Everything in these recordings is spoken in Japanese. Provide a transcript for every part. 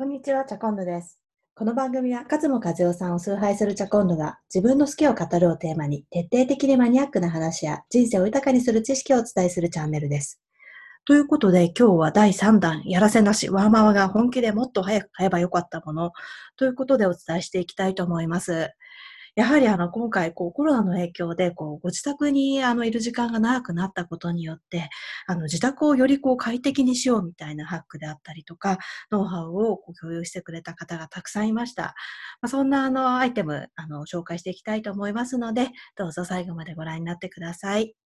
こんにちは、チャコンドです。この番組は、勝間和代さんを崇拝するチャコンドが、自分の好きを語るをテーマに、徹底的にマニアックな話や、人生を豊かにする知識をお伝えするチャンネルです。ということで、今日は第3弾、やらせなし、ワーママが本気でもっと早く買えばよかったもの、ということでお伝えしていきたいと思います。やはりあの今回こうコロナの影響でこうご自宅にあのいる時間が長くなったことによってあの自宅をよりこう快適にしようみたいなハックであったりとかノウハウをこう共有してくれた方がたくさんいました。まあ、そんなあのアイテムあの紹介していきたいと思いますのでどうぞ最後までご覧になってください。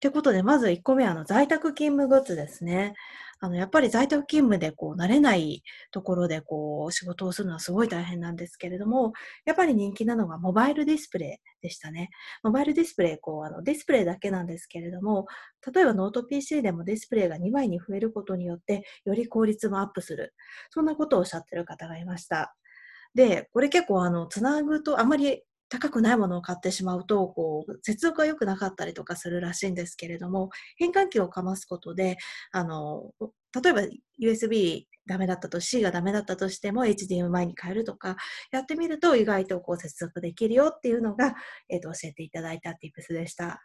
ということで、まず1個目は、あの、在宅勤務グッズですね。あの、やっぱり在宅勤務で、こう、慣れないところで、こう、仕事をするのはすごい大変なんですけれども、やっぱり人気なのがモバイルディスプレイでしたね。モバイルディスプレイ、こう、あの、ディスプレイだけなんですけれども、例えばノート PC でもディスプレイが2枚に増えることによって、より効率もアップする。そんなことをおっしゃってる方がいました。で、これ結構あの、つなぐとあまり高くないものを買ってしまうと、こう、接続が良くなかったりとかするらしいんですけれども、変換器をかますことで、あの、例えば USB ダメだったと C がダメだったとしても HDMI に変えるとかやってみると意外とこう接続できるよっていうのが、えー、と教えていただいた Tips でした。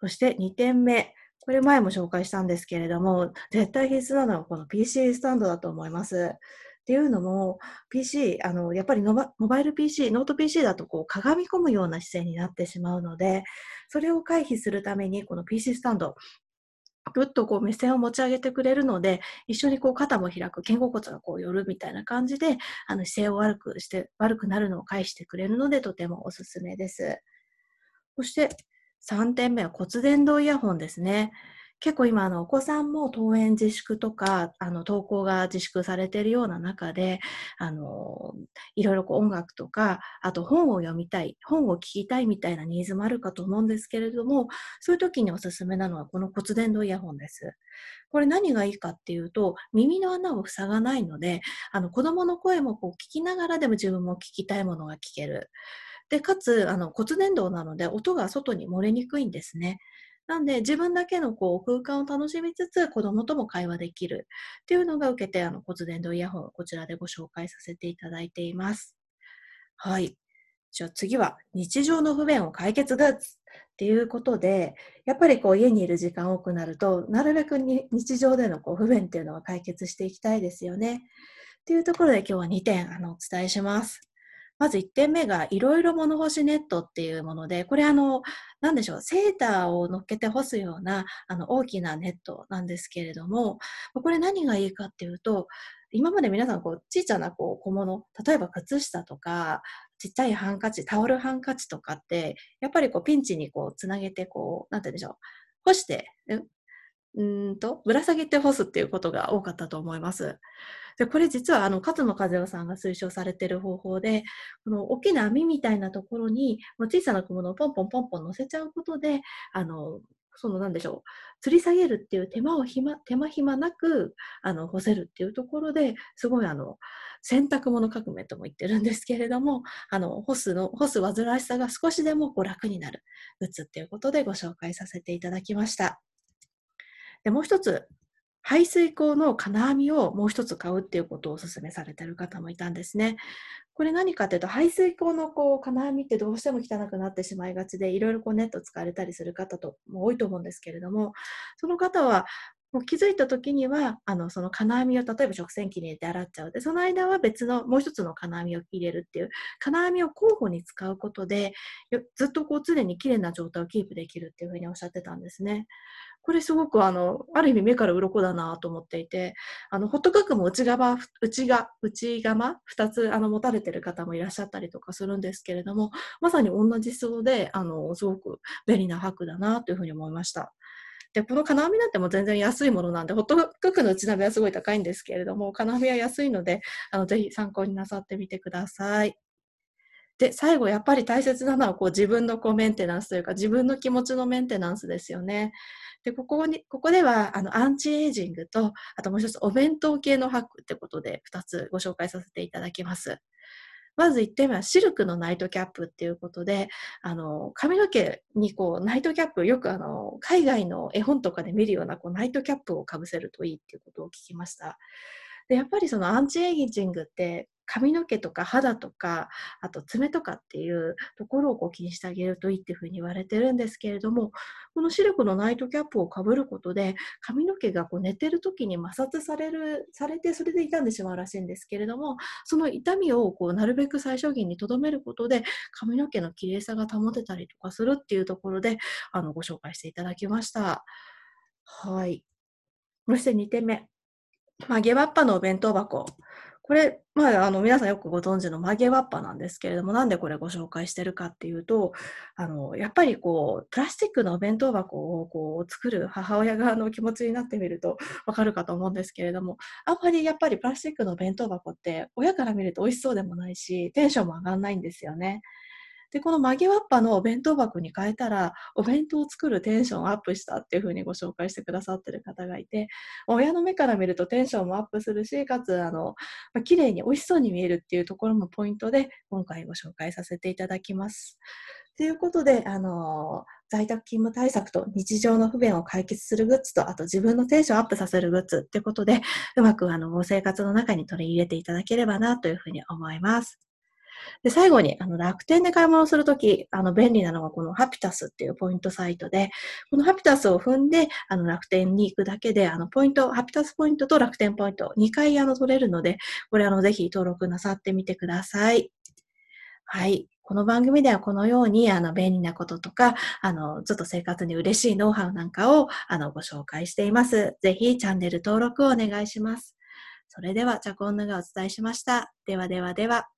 そして2点目。これ前も紹介したんですけれども、絶対必須なのはこの PC スタンドだと思います。っていうのも、PC、あの、やっぱりモバイル PC、ノート PC だとこう、かがみ込むような姿勢になってしまうので、それを回避するために、この PC スタンド、ぐっとこう目線を持ち上げてくれるので、一緒にこう肩も開く、肩甲骨がこう寄るみたいな感じで、あの姿勢を悪くして、悪くなるのを回避してくれるので、とてもおすすめです。そして、3点目は骨伝導イヤホンですね。結構今、あの、お子さんも登園自粛とか、あの、登校が自粛されているような中で、あの、いろいろこう音楽とか、あと本を読みたい、本を聞きたいみたいなニーズもあるかと思うんですけれども、そういう時におすすめなのはこの骨伝導イヤホンです。これ何がいいかっていうと、耳の穴を塞がないので、あの、子供の声もこう聞きながらでも自分も聞きたいものが聞ける。で、かつ、あの、骨伝導なので音が外に漏れにくいんですね。なんで、自分だけのこう空間を楽しみつつ、子供とも会話できるっていうのが受けて、あの骨伝導イヤホン、こちらでご紹介させていただいています。はい。じゃあ次は、日常の不便を解決グッズっていうことで、やっぱりこう家にいる時間多くなると、なるべくに日常でのこう不便っていうのは解決していきたいですよね。っていうところで今日は2点あのお伝えします。まず1点目が、いろいろ物干しネットっていうもので、これあの、なんでしょう、セーターを乗っけて干すような、あの、大きなネットなんですけれども、これ何がいいかっていうと、今まで皆さん、こう、ちっちゃなこう小物、例えば靴下とか、ちっちゃいハンカチ、タオルハンカチとかって、やっぱりこう、ピンチにこう、つなげて、こう、なんて言うんでしょう、干して、うんと、ぶら下げて干すっていうことが多かったと思います。で、これ実はあの、勝野和代さんが推奨されている方法で、この大きな網みたいなところに、小さな小物をポンポンポンポン乗せちゃうことで、あの、そのなんでしょう、吊り下げるっていう手間を暇、手間暇なく、あの、干せるっていうところで、すごいあの、洗濯物革命とも言ってるんですけれども、あの、干すの、干す煩わしさが少しでもこう楽になるグッズっていうことでご紹介させていただきました。で、もう一つ、排水口の金網をもう一つ買うっていうことをお勧めされている方もいたんですね。これ何かというと、排水口のこう金網ってどうしても汚くなってしまいがちで、いろいろこうネット使われたりする方とも多いと思うんですけれども、その方はもう気づいた時には、あの、その金網を例えば食洗機に入れて洗っちゃう。で、その間は別のもう一つの金網を入れるっていう、金網を交互に使うことで、ずっとこう常に綺麗な状態をキープできるっていうふうにおっしゃってたんですね。これすごくあの、ある意味目から鱗だなと思っていて、あの、ホットカックも内側、内が、内側、二つあの持たれてる方もいらっしゃったりとかするんですけれども、まさに同じそうで、あの、すごく便利なハックだなというふうに思いました。で、この金網なんても全然安いものなんで、ホットクックの内鍋はすごい高いんですけれども、金網は安いので、あの、ぜひ参考になさってみてください。で、最後、やっぱり大切なのは、こう、自分のこうメンテナンスというか、自分の気持ちのメンテナンスですよね。で、ここに、ここでは、あの、アンチエイジングと、あともう一つ、お弁当系のハックってことで、二つご紹介させていただきます。まず1点目はシルクのナイトキャップっていうことで、あの、髪の毛にこう、ナイトキャップ、よくあの、海外の絵本とかで見るようなこうナイトキャップをかぶせるといいっていうことを聞きました。で、やっぱりそのアンチエイジングって髪の毛とか肌とか、あと爪とかっていうところをこう気にしてあげるといいっていうふうに言われてるんですけれども、このシルクのナイトキャップをかぶることで、髪の毛がこう寝てる時に摩擦される、されてそれで傷んでしまうらしいんですけれども、その痛みをこうなるべく最小限にとどめることで、髪の毛の綺麗さが保てたりとかするっていうところで、あの、ご紹介していただきました。はい。そして2点目。曲げわっぱのお弁当箱。これ、まあ、あの、皆さんよくご存知の曲げわっぱなんですけれども、なんでこれご紹介してるかっていうと、あの、やっぱりこう、プラスチックのお弁当箱をこう、作る母親側の気持ちになってみると分かるかと思うんですけれども、あんまりやっぱりプラスチックのお弁当箱って親から見ると美味しそうでもないし、テンションも上がらないんですよね。で、この曲げわっぱのお弁当箱に変えたら、お弁当を作るテンションアップしたっていうふうにご紹介してくださってる方がいて、親の目から見るとテンションもアップするし、かつ、あの、まあ、綺麗に美味しそうに見えるっていうところもポイントで、今回ご紹介させていただきます。ということで、あの在宅勤務対策と日常の不便を解決するグッズと、あと自分のテンションアップさせるグッズってことで、うまくあのご生活の中に取り入れていただければなというふうに思います。で、最後に、あの、楽天で買い物するとき、あの、便利なのがこのハピタスっていうポイントサイトで、このハピタスを踏んで、あの、楽天に行くだけで、あの、ポイント、ハピタスポイントと楽天ポイント、2回、あの、取れるので、これ、あの、ぜひ登録なさってみてください。はい。この番組ではこのように、あの、便利なこととか、あの、ちょっと生活に嬉しいノウハウなんかを、あの、ご紹介しています。ぜひ、チャンネル登録をお願いします。それでは、チャコンヌがお伝えしました。ではではでは。